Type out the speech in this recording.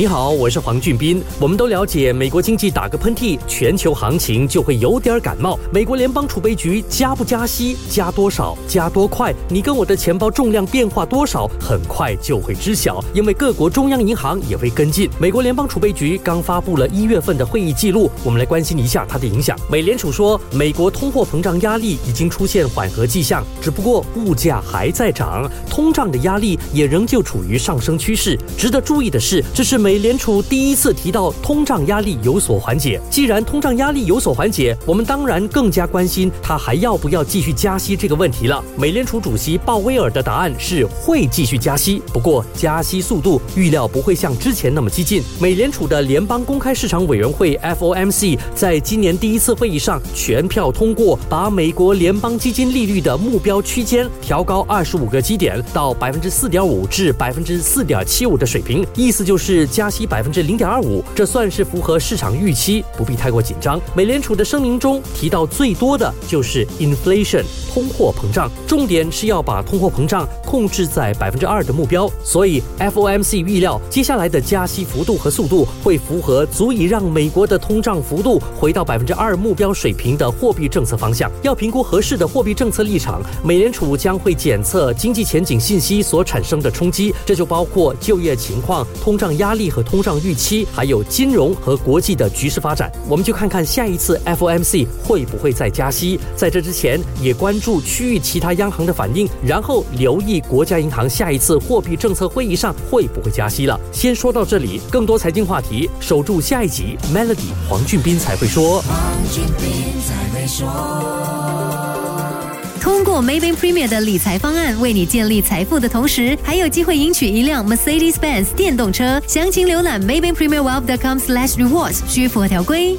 你好，我是黄俊斌。我们都了解，美国经济打个喷嚏，全球行情就会有点感冒。美国联邦储备局加不加息，加多少，加多快？你跟我的钱包重量变化多少，很快就会知晓。因为各国中央银行也会跟进。美国联邦储备局刚发布了一月份的会议记录，我们来关心一下它的影响。美联储说，美国通货膨胀压力已经出现缓和迹象，只不过物价还在涨，通胀的压力也仍旧处于上升趋势。值得注意的是，这是美。美联储第一次提到通胀压力有所缓解。既然通胀压力有所缓解，我们当然更加关心它还要不要继续加息这个问题了。美联储主席鲍威尔的答案是会继续加息，不过加息速度预料不会像之前那么激进。美联储的联邦公开市场委员会 FOMC 在今年第一次会议上全票通过，把美国联邦基金利率的目标区间调高二十五个基点到百分之四点五至百分之四点七五的水平，意思就是。加息百分之零点二五，这算是符合市场预期，不必太过紧张。美联储的声明中提到最多的就是 inflation 通货膨胀，重点是要把通货膨胀控制在百分之二的目标。所以 FOMC 预料接下来的加息幅度和速度会符合足以让美国的通胀幅度回到百分之二目标水平的货币政策方向。要评估合适的货币政策立场，美联储将会检测经济前景信息所产生的冲击，这就包括就业情况、通胀压力。和通胀预期，还有金融和国际的局势发展，我们就看看下一次 FOMC 会不会再加息。在这之前，也关注区域其他央行的反应，然后留意国家银行下一次货币政策会议上会不会加息了。先说到这里，更多财经话题，守住下一集。Melody 黄俊斌才会说。通过 Maybank Premier 的理财方案，为你建立财富的同时，还有机会赢取一辆 Mercedes-Benz 电动车。详情浏览 maybankpremierwealth.com/slash rewards，需符合条规。